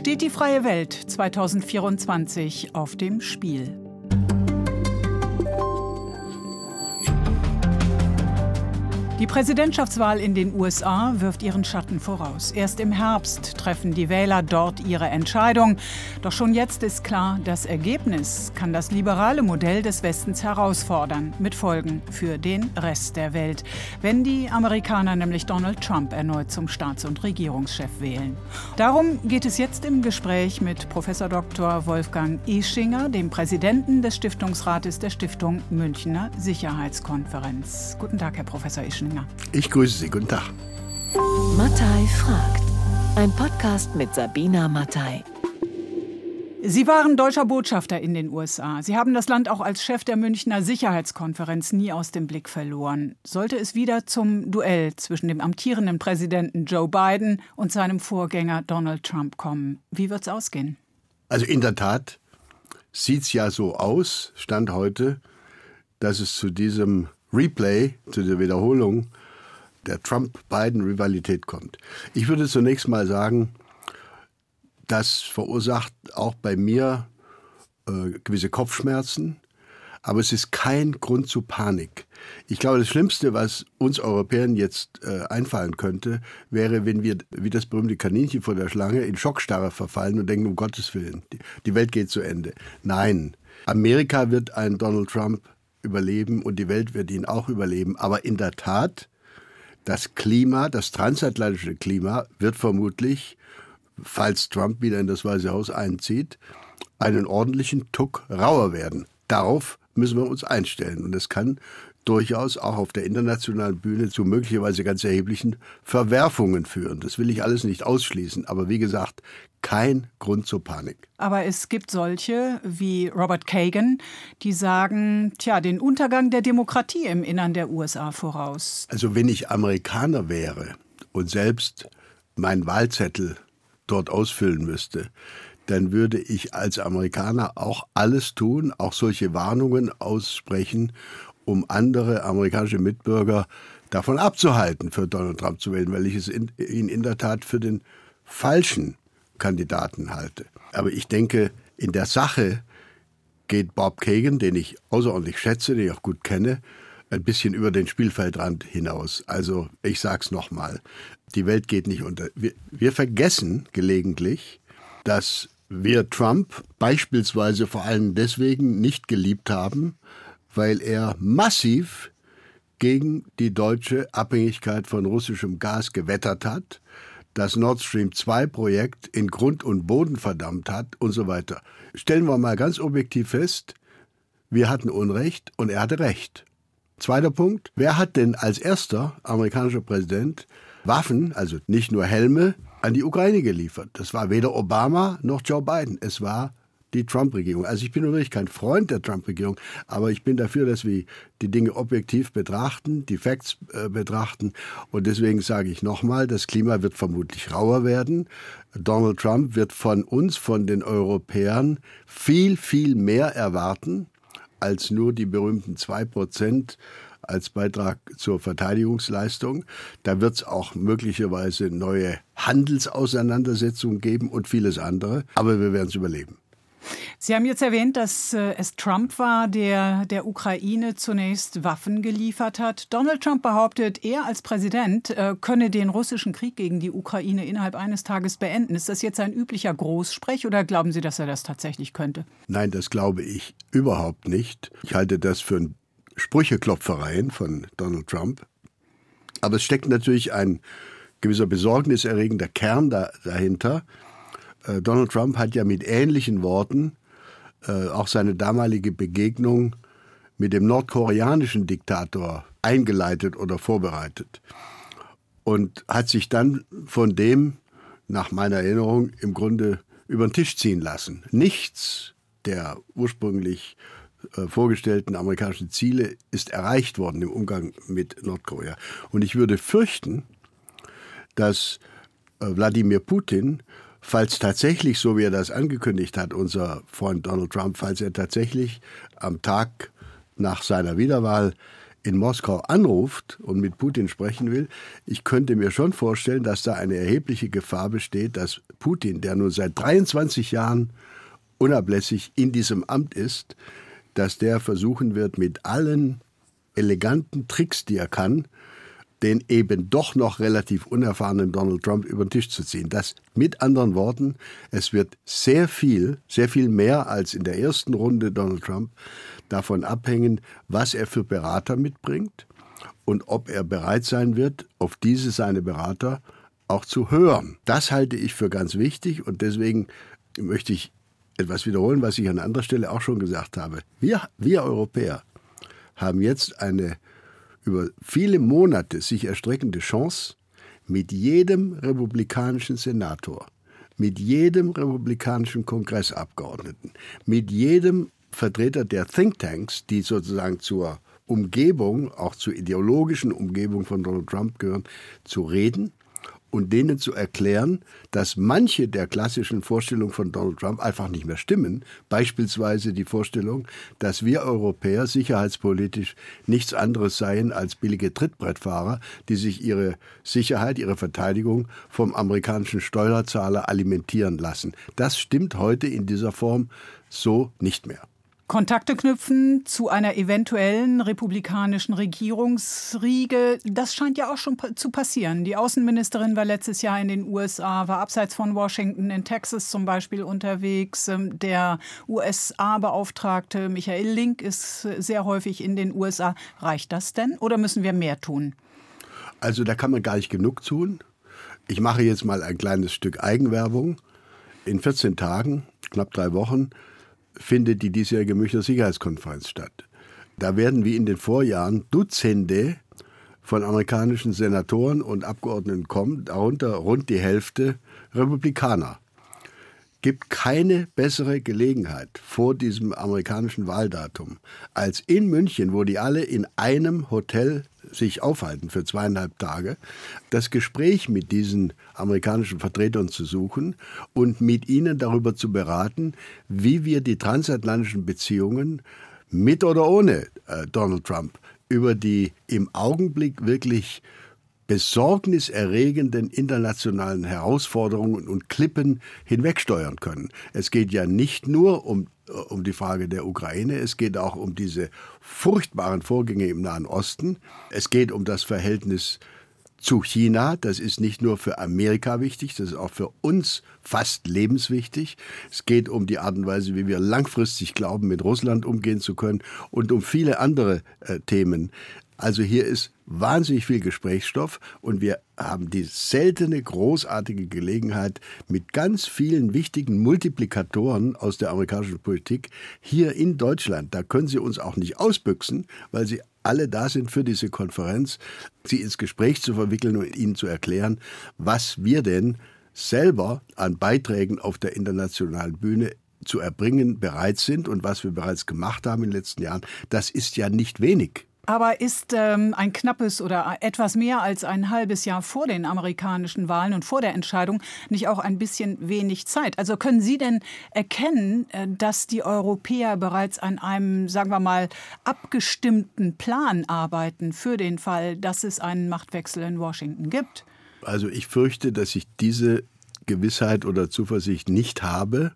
Steht die freie Welt 2024 auf dem Spiel? Die Präsidentschaftswahl in den USA wirft ihren Schatten voraus. Erst im Herbst treffen die Wähler dort ihre Entscheidung. Doch schon jetzt ist klar, das Ergebnis kann das liberale Modell des Westens herausfordern, mit Folgen für den Rest der Welt, wenn die Amerikaner nämlich Donald Trump erneut zum Staats- und Regierungschef wählen. Darum geht es jetzt im Gespräch mit Prof. Dr. Wolfgang Ischinger, dem Präsidenten des Stiftungsrates der Stiftung Münchner Sicherheitskonferenz. Guten Tag, Herr Professor Ischinger. Springer. Ich grüße Sie. Guten Tag. Mattei fragt. Ein Podcast mit Sabina Mattei. Sie waren deutscher Botschafter in den USA. Sie haben das Land auch als Chef der Münchner Sicherheitskonferenz nie aus dem Blick verloren. Sollte es wieder zum Duell zwischen dem amtierenden Präsidenten Joe Biden und seinem Vorgänger Donald Trump kommen, wie wird es ausgehen? Also in der Tat sieht es ja so aus, Stand heute, dass es zu diesem Replay, zu der Wiederholung der Trump-Biden-Rivalität kommt. Ich würde zunächst mal sagen, das verursacht auch bei mir äh, gewisse Kopfschmerzen, aber es ist kein Grund zu Panik. Ich glaube, das Schlimmste, was uns Europäern jetzt äh, einfallen könnte, wäre, wenn wir wie das berühmte Kaninchen vor der Schlange in Schockstarre verfallen und denken, um Gottes Willen, die, Welt geht zu Ende. Nein, Amerika wird einen Donald Trump überleben und die Welt wird ihn auch überleben. Aber in der Tat, das Klima, das transatlantische Klima wird vermutlich, falls Trump wieder in das Weiße Haus einzieht, einen ordentlichen Tuck rauer werden. Darauf müssen wir uns einstellen. Und es kann durchaus auch auf der internationalen Bühne zu möglicherweise ganz erheblichen Verwerfungen führen. Das will ich alles nicht ausschließen. Aber wie gesagt, kein Grund zur Panik. Aber es gibt solche wie Robert Kagan, die sagen, tja, den Untergang der Demokratie im Innern der USA voraus. Also wenn ich Amerikaner wäre und selbst meinen Wahlzettel dort ausfüllen müsste, dann würde ich als Amerikaner auch alles tun, auch solche Warnungen aussprechen, um andere amerikanische Mitbürger davon abzuhalten, für Donald Trump zu wählen, weil ich es in, ihn in der Tat für den falschen Kandidaten halte. Aber ich denke, in der Sache geht Bob Kagan, den ich außerordentlich schätze, den ich auch gut kenne, ein bisschen über den Spielfeldrand hinaus. Also ich sage es nochmal, die Welt geht nicht unter. Wir, wir vergessen gelegentlich, dass wir Trump beispielsweise vor allem deswegen nicht geliebt haben, weil er massiv gegen die deutsche Abhängigkeit von russischem Gas gewettert hat, das Nord Stream 2 Projekt in Grund und Boden verdammt hat und so weiter. Stellen wir mal ganz objektiv fest, wir hatten Unrecht und er hatte Recht. Zweiter Punkt, wer hat denn als erster amerikanischer Präsident Waffen, also nicht nur Helme, an die Ukraine geliefert? Das war weder Obama noch Joe Biden, es war die Trump-Regierung. Also ich bin natürlich kein Freund der Trump-Regierung, aber ich bin dafür, dass wir die Dinge objektiv betrachten, die Facts äh, betrachten. Und deswegen sage ich nochmal, das Klima wird vermutlich rauer werden. Donald Trump wird von uns, von den Europäern, viel, viel mehr erwarten als nur die berühmten zwei Prozent als Beitrag zur Verteidigungsleistung. Da wird es auch möglicherweise neue Handelsauseinandersetzungen geben und vieles andere. Aber wir werden es überleben. Sie haben jetzt erwähnt, dass äh, es Trump war, der der Ukraine zunächst Waffen geliefert hat. Donald Trump behauptet, er als Präsident äh, könne den russischen Krieg gegen die Ukraine innerhalb eines Tages beenden. Ist das jetzt ein üblicher Großsprech oder glauben Sie, dass er das tatsächlich könnte? Nein, das glaube ich überhaupt nicht. Ich halte das für Sprücheklopfereien von Donald Trump. Aber es steckt natürlich ein gewisser besorgniserregender Kern da, dahinter. Äh, Donald Trump hat ja mit ähnlichen Worten äh, auch seine damalige Begegnung mit dem nordkoreanischen Diktator eingeleitet oder vorbereitet und hat sich dann von dem, nach meiner Erinnerung, im Grunde über den Tisch ziehen lassen. Nichts der ursprünglich äh, vorgestellten amerikanischen Ziele ist erreicht worden im Umgang mit Nordkorea. Und ich würde fürchten, dass Wladimir Putin falls tatsächlich, so wie er das angekündigt hat, unser Freund Donald Trump, falls er tatsächlich am Tag nach seiner Wiederwahl in Moskau anruft und mit Putin sprechen will, ich könnte mir schon vorstellen, dass da eine erhebliche Gefahr besteht, dass Putin, der nun seit 23 Jahren unablässig in diesem Amt ist, dass der versuchen wird, mit allen eleganten Tricks, die er kann, den eben doch noch relativ unerfahrenen Donald Trump über den Tisch zu ziehen. Das mit anderen Worten, es wird sehr viel, sehr viel mehr als in der ersten Runde Donald Trump davon abhängen, was er für Berater mitbringt und ob er bereit sein wird, auf diese seine Berater auch zu hören. Das halte ich für ganz wichtig und deswegen möchte ich etwas wiederholen, was ich an anderer Stelle auch schon gesagt habe. Wir, wir Europäer haben jetzt eine über viele Monate sich erstreckende Chance, mit jedem republikanischen Senator, mit jedem republikanischen Kongressabgeordneten, mit jedem Vertreter der Thinktanks, die sozusagen zur Umgebung, auch zur ideologischen Umgebung von Donald Trump gehören, zu reden und denen zu erklären, dass manche der klassischen Vorstellungen von Donald Trump einfach nicht mehr stimmen. Beispielsweise die Vorstellung, dass wir Europäer sicherheitspolitisch nichts anderes seien als billige Trittbrettfahrer, die sich ihre Sicherheit, ihre Verteidigung vom amerikanischen Steuerzahler alimentieren lassen. Das stimmt heute in dieser Form so nicht mehr. Kontakte knüpfen zu einer eventuellen republikanischen Regierungsriege, das scheint ja auch schon zu passieren. Die Außenministerin war letztes Jahr in den USA, war abseits von Washington in Texas zum Beispiel unterwegs. Ähm, der USA-Beauftragte Michael Link ist sehr häufig in den USA. Reicht das denn oder müssen wir mehr tun? Also da kann man gar nicht genug tun. Ich mache jetzt mal ein kleines Stück Eigenwerbung. In 14 Tagen, knapp drei Wochen, findet die diesjährige Münchner Sicherheitskonferenz statt. Da werden wie in den Vorjahren Dutzende von amerikanischen Senatoren und Abgeordneten kommen, darunter rund die Hälfte Republikaner. Gibt keine bessere Gelegenheit vor diesem amerikanischen Wahldatum als in München, wo die alle in einem Hotel sich aufhalten für zweieinhalb Tage, das Gespräch mit diesen amerikanischen Vertretern zu suchen und mit ihnen darüber zu beraten, wie wir die transatlantischen Beziehungen mit oder ohne äh, Donald Trump über die im Augenblick wirklich besorgniserregenden internationalen Herausforderungen und Klippen hinwegsteuern können. Es geht ja nicht nur um, äh, um die Frage der Ukraine, es geht auch um diese furchtbaren Vorgänge im Nahen Osten, es geht um das Verhältnis zu China. Das ist nicht nur für Amerika wichtig, das ist auch für uns fast lebenswichtig. Es geht um die Art und Weise, wie wir langfristig glauben, mit Russland umgehen zu können und um viele andere äh, Themen. Also hier ist wahnsinnig viel Gesprächsstoff und wir haben die seltene, großartige Gelegenheit, mit ganz vielen wichtigen Multiplikatoren aus der amerikanischen Politik hier in Deutschland, da können sie uns auch nicht ausbüchsen, weil sie alle da sind für diese Konferenz, sie ins Gespräch zu verwickeln und ihnen zu erklären, was wir denn selber an Beiträgen auf der internationalen Bühne zu erbringen bereit sind und was wir bereits gemacht haben in den letzten Jahren, das ist ja nicht wenig. Aber ist ähm, ein knappes oder etwas mehr als ein halbes Jahr vor den amerikanischen Wahlen und vor der Entscheidung nicht auch ein bisschen wenig Zeit? Also können Sie denn erkennen, äh, dass die Europäer bereits an einem, sagen wir mal, abgestimmten Plan arbeiten für den Fall, dass es einen Machtwechsel in Washington gibt? Also ich fürchte, dass ich diese Gewissheit oder Zuversicht nicht habe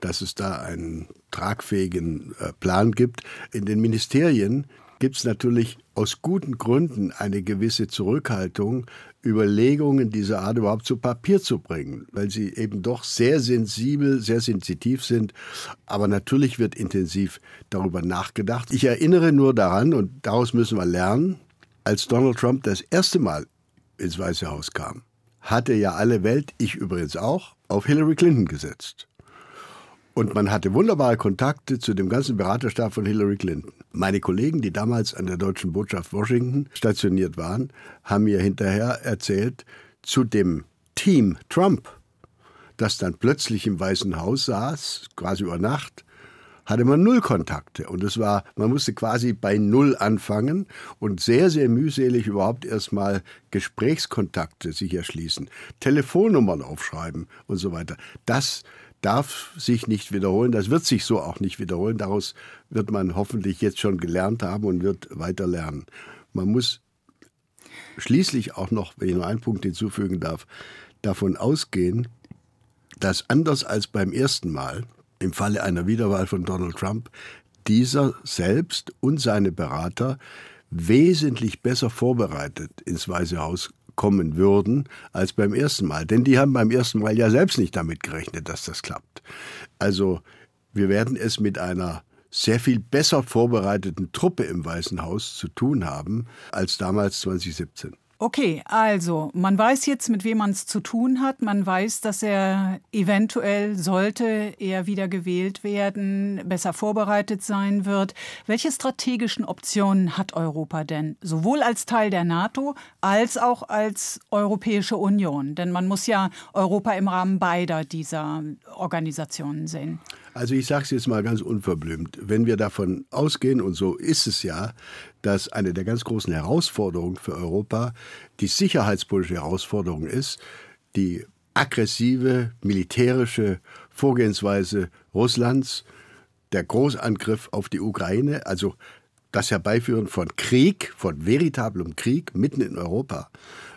dass es da einen tragfähigen äh, Plan gibt. In den Ministerien gibt es natürlich aus guten Gründen eine gewisse Zurückhaltung, Überlegungen dieser Art überhaupt zu Papier zu bringen, weil sie eben doch sehr sensibel, sehr sensitiv sind. Aber natürlich wird intensiv darüber nachgedacht. Ich erinnere nur daran, und daraus müssen wir lernen, als Donald Trump das erste Mal ins Weiße Haus kam, hatte ja alle Welt, ich übrigens auch, auf Hillary Clinton gesetzt. Und man hatte wunderbare Kontakte zu dem ganzen Beraterstab von Hillary Clinton. Meine Kollegen, die damals an der deutschen Botschaft Washington stationiert waren, haben mir hinterher erzählt, zu dem Team Trump, das dann plötzlich im Weißen Haus saß, quasi über Nacht, hatte man null Kontakte. Und es war, man musste quasi bei Null anfangen und sehr, sehr mühselig überhaupt erstmal Gesprächskontakte sich erschließen, Telefonnummern aufschreiben und so weiter. Das darf sich nicht wiederholen. Das wird sich so auch nicht wiederholen. Daraus wird man hoffentlich jetzt schon gelernt haben und wird weiter lernen. Man muss schließlich auch noch, wenn ich noch einen Punkt hinzufügen darf, davon ausgehen, dass anders als beim ersten Mal, im Falle einer Wiederwahl von Donald Trump, dieser selbst und seine Berater wesentlich besser vorbereitet ins Weiße Haus kommen würden als beim ersten Mal. Denn die haben beim ersten Mal ja selbst nicht damit gerechnet, dass das klappt. Also wir werden es mit einer sehr viel besser vorbereiteten Truppe im Weißen Haus zu tun haben als damals 2017. Okay, also man weiß jetzt, mit wem man es zu tun hat. Man weiß, dass er eventuell, sollte er wieder gewählt werden, besser vorbereitet sein wird. Welche strategischen Optionen hat Europa denn, sowohl als Teil der NATO als auch als Europäische Union? Denn man muss ja Europa im Rahmen beider dieser Organisationen sehen. Also ich sage es jetzt mal ganz unverblümt. Wenn wir davon ausgehen, und so ist es ja, dass eine der ganz großen Herausforderungen für Europa die sicherheitspolitische Herausforderung ist, die aggressive militärische Vorgehensweise Russlands, der Großangriff auf die Ukraine, also das Herbeiführen von Krieg, von veritablem Krieg mitten in Europa.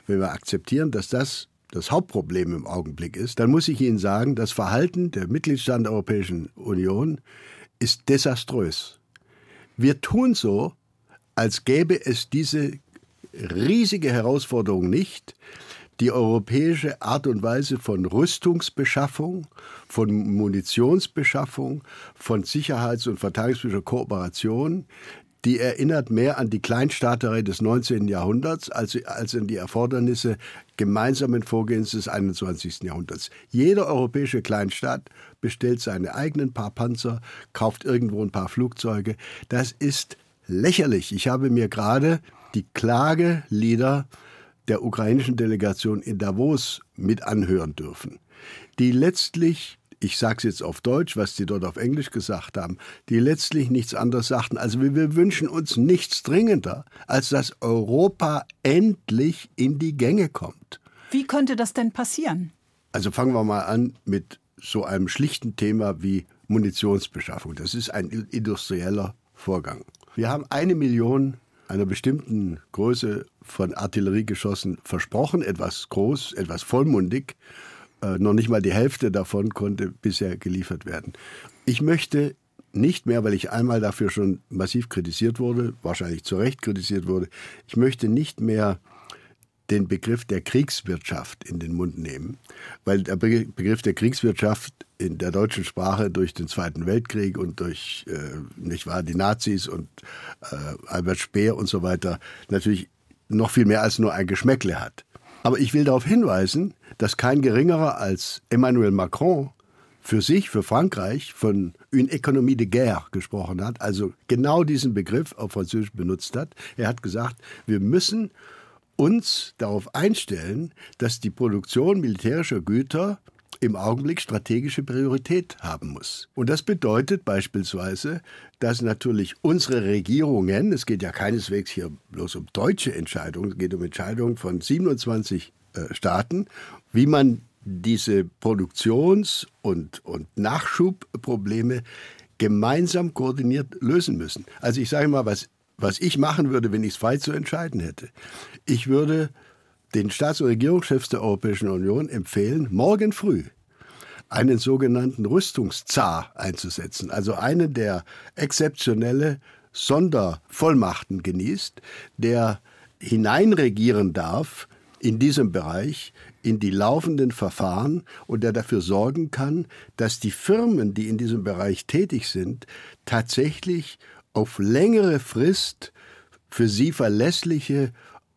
Wenn wir akzeptieren, dass das das Hauptproblem im Augenblick ist, dann muss ich Ihnen sagen, das Verhalten der Mitgliedstaaten der Europäischen Union ist desaströs. Wir tun so, als gäbe es diese riesige Herausforderung nicht, die europäische Art und Weise von Rüstungsbeschaffung, von Munitionsbeschaffung, von Sicherheits- und verteidigungspolitischer Kooperation, die erinnert mehr an die Kleinstaaterei des 19. Jahrhunderts als, als an die Erfordernisse gemeinsamen Vorgehens des 21. Jahrhunderts. Jeder europäische Kleinstaat bestellt seine eigenen paar Panzer, kauft irgendwo ein paar Flugzeuge. Das ist lächerlich. Ich habe mir gerade die Klagelieder der ukrainischen Delegation in Davos mit anhören dürfen, die letztlich ich sage es jetzt auf Deutsch, was die dort auf Englisch gesagt haben, die letztlich nichts anderes sagten, also wir wünschen uns nichts dringender, als dass Europa endlich in die Gänge kommt. Wie könnte das denn passieren? Also fangen wir mal an mit so einem schlichten Thema wie Munitionsbeschaffung. Das ist ein industrieller Vorgang. Wir haben eine Million einer bestimmten Größe von Artilleriegeschossen versprochen, etwas groß, etwas vollmundig. Äh, noch nicht mal die Hälfte davon konnte bisher geliefert werden. Ich möchte nicht mehr, weil ich einmal dafür schon massiv kritisiert wurde, wahrscheinlich zu Recht kritisiert wurde, ich möchte nicht mehr den Begriff der Kriegswirtschaft in den Mund nehmen, weil der Begriff der Kriegswirtschaft in der deutschen Sprache durch den Zweiten Weltkrieg und durch äh, nicht wahr die Nazis und äh, Albert Speer und so weiter natürlich noch viel mehr als nur ein Geschmäckle hat. Aber ich will darauf hinweisen, dass kein geringerer als Emmanuel Macron für sich, für Frankreich, von une économie de guerre gesprochen hat, also genau diesen Begriff auf Französisch benutzt hat. Er hat gesagt, wir müssen uns darauf einstellen, dass die Produktion militärischer Güter im Augenblick strategische Priorität haben muss. Und das bedeutet beispielsweise, dass natürlich unsere Regierungen, es geht ja keineswegs hier bloß um deutsche Entscheidungen, es geht um Entscheidungen von 27 äh, Staaten, wie man diese Produktions- und, und Nachschubprobleme gemeinsam koordiniert lösen müssen. Also ich sage mal, was, was ich machen würde, wenn ich es frei zu entscheiden hätte. Ich würde den Staats- und Regierungschefs der Europäischen Union empfehlen, morgen früh einen sogenannten Rüstungszar einzusetzen, also einen, der exzeptionelle Sondervollmachten genießt, der hineinregieren darf in diesem Bereich in die laufenden Verfahren und der dafür sorgen kann, dass die Firmen, die in diesem Bereich tätig sind, tatsächlich auf längere Frist für sie verlässliche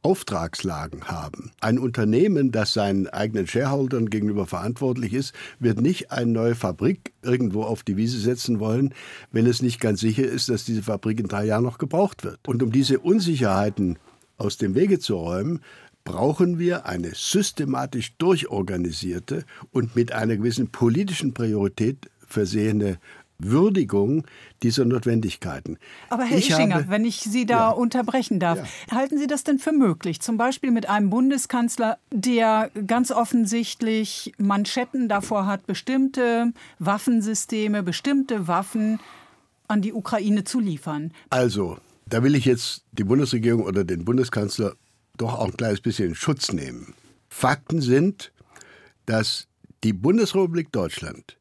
Auftragslagen haben. Ein Unternehmen, das seinen eigenen Shareholdern gegenüber verantwortlich ist, wird nicht eine neue Fabrik irgendwo auf die Wiese setzen wollen, wenn es nicht ganz sicher ist, dass diese Fabrik in drei Jahren noch gebraucht wird. Und um diese Unsicherheiten aus dem Wege zu räumen, brauchen wir eine systematisch durchorganisierte und mit einer gewissen politischen Priorität versehene Würdigung dieser Notwendigkeiten. Aber Herr ich Ischinger, habe, wenn ich Sie da ja, unterbrechen darf, ja. halten Sie das denn für möglich? Zum Beispiel mit einem Bundeskanzler, der ganz offensichtlich Manschetten davor hat, bestimmte Waffensysteme, bestimmte Waffen an die Ukraine zu liefern. Also, da will ich jetzt die Bundesregierung oder den Bundeskanzler doch auch ein kleines bisschen in Schutz nehmen. Fakten sind, dass die Bundesrepublik Deutschland,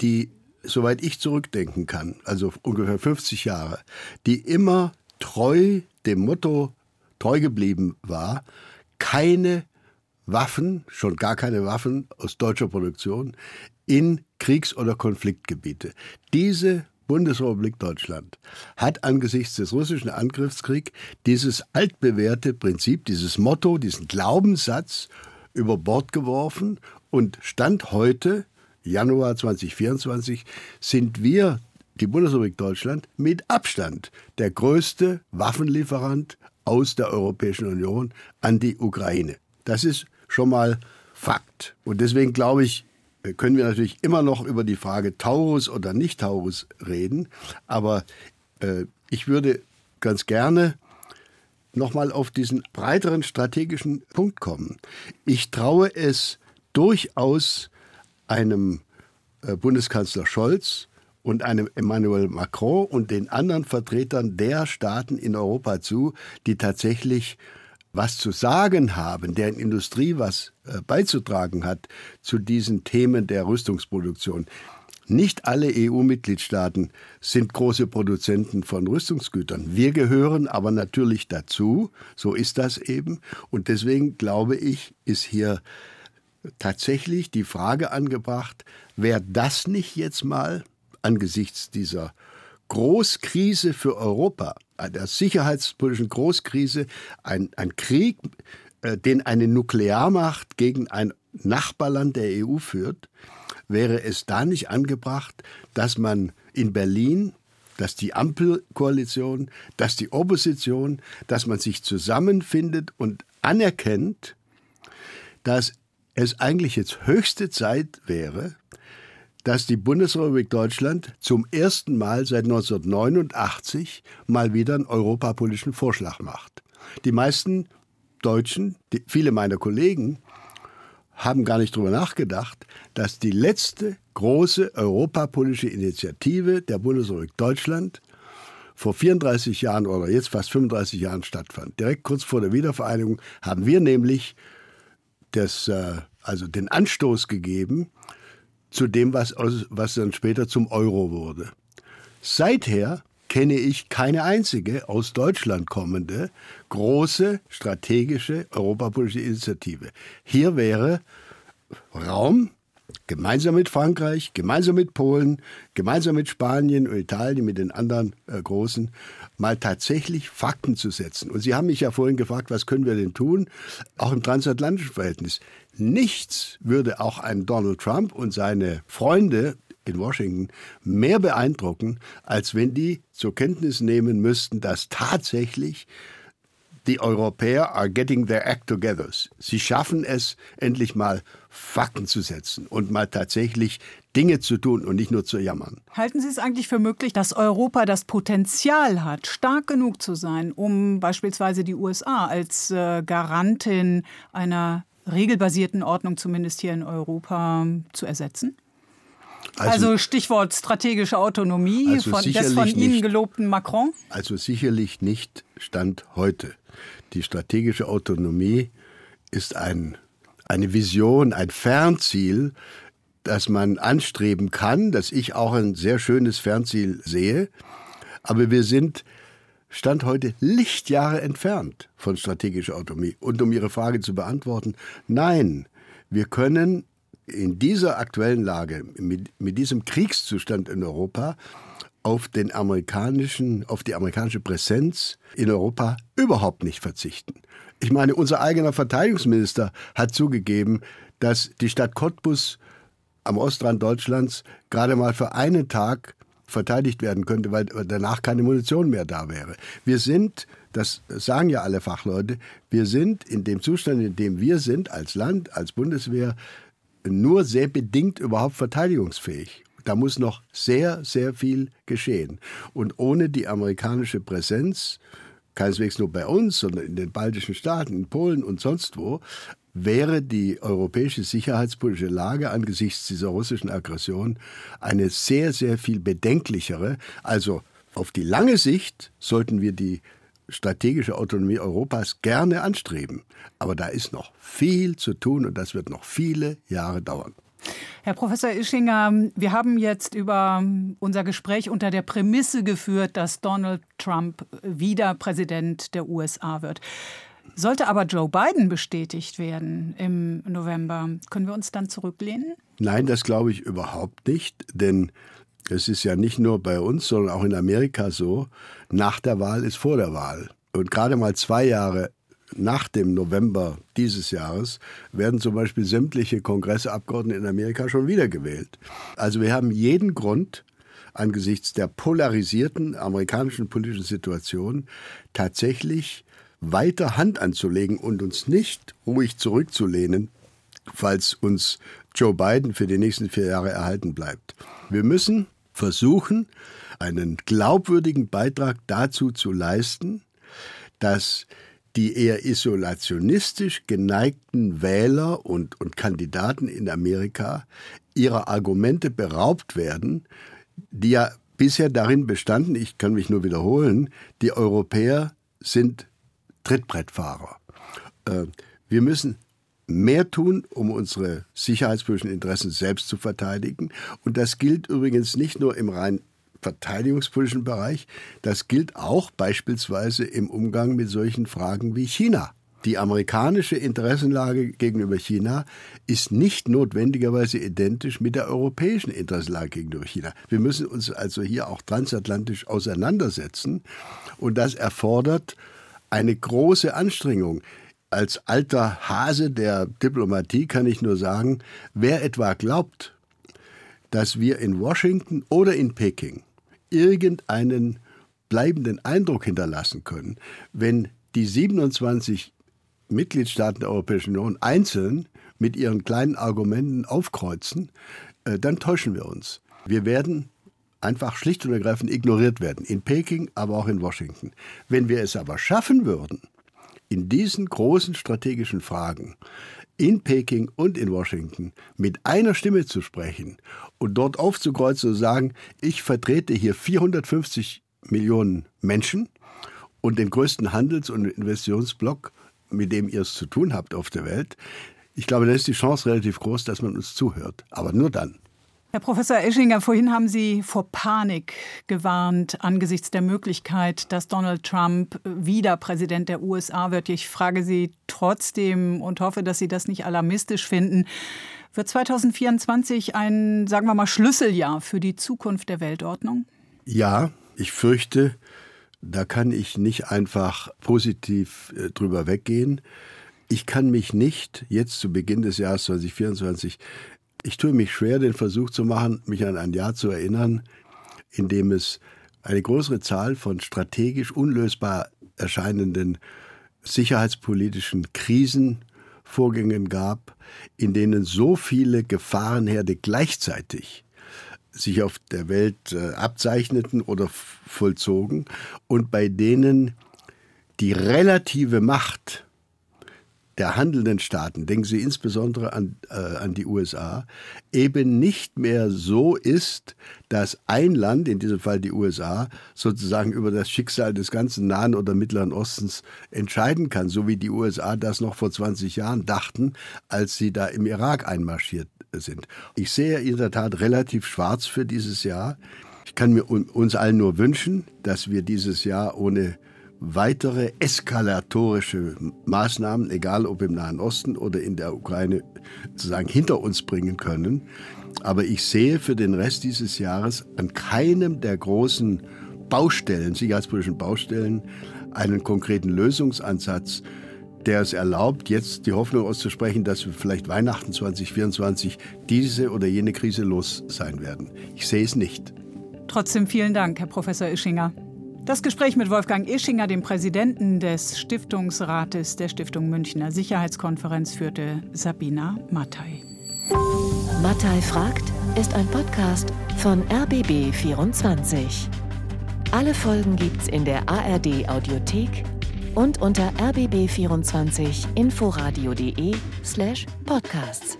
die soweit ich zurückdenken kann, also ungefähr 50 Jahre, die immer treu dem Motto treu geblieben war, keine Waffen, schon gar keine Waffen aus deutscher Produktion in Kriegs- oder Konfliktgebiete. Diese Bundesrepublik Deutschland hat angesichts des russischen Angriffskriegs dieses altbewährte Prinzip, dieses Motto, diesen Glaubenssatz über Bord geworfen und Stand heute Januar 2024 sind wir, die Bundesrepublik Deutschland, mit Abstand der größte Waffenlieferant aus der Europäischen Union an die Ukraine. Das ist schon mal Fakt. Und deswegen glaube ich, können wir natürlich immer noch über die Frage Taurus oder nicht Taurus reden. Aber äh, ich würde ganz gerne nochmal auf diesen breiteren strategischen Punkt kommen. Ich traue es durchaus einem äh, Bundeskanzler Scholz und einem Emmanuel Macron und den anderen Vertretern der Staaten in Europa zu, die tatsächlich was zu sagen haben, deren Industrie was äh, beizutragen hat zu diesen Themen der Rüstungsproduktion. Nicht alle EU-Mitgliedstaaten sind große Produzenten von Rüstungsgütern. Wir gehören aber natürlich dazu. So ist das eben. Und deswegen glaube ich, ist hier tatsächlich die Frage angebracht, wäre das nicht jetzt mal angesichts dieser Großkrise für Europa, einer sicherheitspolitischen Großkrise, ein, ein Krieg, äh, den eine Nuklearmacht gegen ein Nachbarland der EU führt, wäre es da nicht angebracht, dass man in Berlin, dass die Ampelkoalition, dass die Opposition, dass man sich zusammenfindet und anerkennt, dass es eigentlich jetzt höchste Zeit wäre, dass die Bundesrepublik Deutschland zum ersten Mal seit 1989 mal wieder einen europapolitischen Vorschlag macht. Die meisten Deutschen, die, viele meiner Kollegen, haben gar nicht darüber nachgedacht, dass die letzte große europapolitische Initiative der Bundesrepublik Deutschland vor 34 Jahren oder jetzt fast 35 Jahren stattfand. Direkt kurz vor der Wiedervereinigung haben wir nämlich das, äh, also den Anstoß gegeben zu dem, was, was dann später zum Euro wurde. Seither kenne ich keine einzige aus Deutschland kommende große strategische europapolitische Initiative. Hier wäre Raum gemeinsam mit Frankreich, gemeinsam mit Polen, gemeinsam mit Spanien und Italien, mit den anderen äh, Großen, mal tatsächlich Fakten zu setzen. Und Sie haben mich ja vorhin gefragt, was können wir denn tun, auch im transatlantischen Verhältnis. Nichts würde auch einen Donald Trump und seine Freunde in Washington mehr beeindrucken, als wenn die zur Kenntnis nehmen müssten, dass tatsächlich die Europäer are getting their act together. Sie schaffen es, endlich mal Fakten zu setzen und mal tatsächlich Dinge zu tun und nicht nur zu jammern. Halten Sie es eigentlich für möglich, dass Europa das Potenzial hat, stark genug zu sein, um beispielsweise die USA als äh, Garantin einer regelbasierten Ordnung zumindest hier in Europa zu ersetzen? Also, also, Stichwort strategische Autonomie also von, des von Ihnen nicht, gelobten Macron? Also sicherlich nicht Stand heute. Die strategische Autonomie ist ein, eine Vision, ein Fernziel, das man anstreben kann, das ich auch ein sehr schönes Fernziel sehe. Aber wir sind Stand heute Lichtjahre entfernt von strategischer Autonomie. Und um Ihre Frage zu beantworten, nein, wir können in dieser aktuellen Lage, mit, mit diesem Kriegszustand in Europa, auf den amerikanischen, auf die amerikanische Präsenz in Europa überhaupt nicht verzichten. Ich meine, unser eigener Verteidigungsminister hat zugegeben, dass die Stadt Cottbus am Ostrand Deutschlands gerade mal für einen Tag verteidigt werden könnte, weil danach keine Munition mehr da wäre. Wir sind, das sagen ja alle Fachleute, wir sind in dem Zustand, in dem wir sind als Land, als Bundeswehr, nur sehr bedingt überhaupt verteidigungsfähig. Da muss noch sehr, sehr viel geschehen. Und ohne die amerikanische Präsenz, keineswegs nur bei uns, sondern in den baltischen Staaten, in Polen und sonst wo, wäre die europäische sicherheitspolitische Lage angesichts dieser russischen Aggression eine sehr, sehr viel bedenklichere. Also auf die lange Sicht sollten wir die strategische Autonomie Europas gerne anstreben. Aber da ist noch viel zu tun und das wird noch viele Jahre dauern. Herr Professor Ischinger, wir haben jetzt über unser Gespräch unter der Prämisse geführt, dass Donald Trump wieder Präsident der USA wird. Sollte aber Joe Biden bestätigt werden im November, können wir uns dann zurücklehnen? Nein, das glaube ich überhaupt nicht, denn es ist ja nicht nur bei uns, sondern auch in Amerika so, nach der Wahl ist vor der Wahl. Und gerade mal zwei Jahre nach dem November dieses Jahres werden zum Beispiel sämtliche Kongressabgeordnete in Amerika schon wiedergewählt. Also wir haben jeden Grund, angesichts der polarisierten amerikanischen politischen Situation tatsächlich weiter Hand anzulegen und uns nicht ruhig zurückzulehnen, falls uns Joe Biden für die nächsten vier Jahre erhalten bleibt. Wir müssen versuchen, einen glaubwürdigen Beitrag dazu zu leisten, dass die eher isolationistisch geneigten Wähler und, und Kandidaten in Amerika ihrer Argumente beraubt werden, die ja bisher darin bestanden, ich kann mich nur wiederholen, die Europäer sind Trittbrettfahrer. Äh, wir müssen mehr tun, um unsere sicherheitspolitischen Interessen selbst zu verteidigen. Und das gilt übrigens nicht nur im rein verteidigungspolitischen Bereich, das gilt auch beispielsweise im Umgang mit solchen Fragen wie China. Die amerikanische Interessenlage gegenüber China ist nicht notwendigerweise identisch mit der europäischen Interessenlage gegenüber China. Wir müssen uns also hier auch transatlantisch auseinandersetzen und das erfordert eine große Anstrengung. Als alter Hase der Diplomatie kann ich nur sagen, wer etwa glaubt, dass wir in Washington oder in Peking irgendeinen bleibenden Eindruck hinterlassen können, wenn die 27 Mitgliedstaaten der Europäischen Union einzeln mit ihren kleinen Argumenten aufkreuzen, äh, dann täuschen wir uns. Wir werden einfach schlicht und ergreifend ignoriert werden, in Peking, aber auch in Washington. Wenn wir es aber schaffen würden, in diesen großen strategischen Fragen in Peking und in Washington mit einer Stimme zu sprechen und dort aufzukreuzen und sagen, ich vertrete hier 450 Millionen Menschen und den größten Handels- und Investitionsblock, mit dem ihr es zu tun habt auf der Welt. Ich glaube, da ist die Chance relativ groß, dass man uns zuhört. Aber nur dann. Herr Professor Eschinger, vorhin haben Sie vor Panik gewarnt angesichts der Möglichkeit, dass Donald Trump wieder Präsident der USA wird. Ich frage Sie trotzdem und hoffe, dass Sie das nicht alarmistisch finden. Wird 2024 ein, sagen wir mal, Schlüsseljahr für die Zukunft der Weltordnung? Ja, ich fürchte, da kann ich nicht einfach positiv äh, drüber weggehen. Ich kann mich nicht jetzt zu Beginn des Jahres 2024 ich tue mich schwer, den Versuch zu machen, mich an ein Jahr zu erinnern, in dem es eine größere Zahl von strategisch unlösbar erscheinenden sicherheitspolitischen Krisenvorgängen gab, in denen so viele Gefahrenherde gleichzeitig sich auf der Welt äh, abzeichneten oder vollzogen und bei denen die relative Macht der handelnden Staaten, denken Sie insbesondere an, äh, an die USA, eben nicht mehr so ist, dass ein Land, in diesem Fall die USA, sozusagen über das Schicksal des ganzen Nahen oder Mittleren Ostens entscheiden kann, so wie die USA das noch vor 20 Jahren dachten, als sie da im Irak einmarschiert sind. Ich sehe in der Tat relativ schwarz für dieses Jahr. Ich kann mir uns allen nur wünschen, dass wir dieses Jahr ohne weitere eskalatorische Maßnahmen, egal ob im Nahen Osten oder in der Ukraine, sozusagen hinter uns bringen können. Aber ich sehe für den Rest dieses Jahres an keinem der großen Baustellen, sicherheitspolitischen Baustellen, einen konkreten Lösungsansatz, der es erlaubt, jetzt die Hoffnung auszusprechen, dass wir vielleicht Weihnachten 2024 diese oder jene Krise los sein werden. Ich sehe es nicht. Trotzdem vielen Dank, Herr Professor Ischinger. Das Gespräch mit Wolfgang Ischinger, dem Präsidenten des Stiftungsrates der Stiftung Münchner Sicherheitskonferenz, führte Sabina Mattei. Mattei fragt ist ein Podcast von RBB24. Alle Folgen gibt's in der ARD Audiothek und unter rbb24inforadio.de slash podcasts.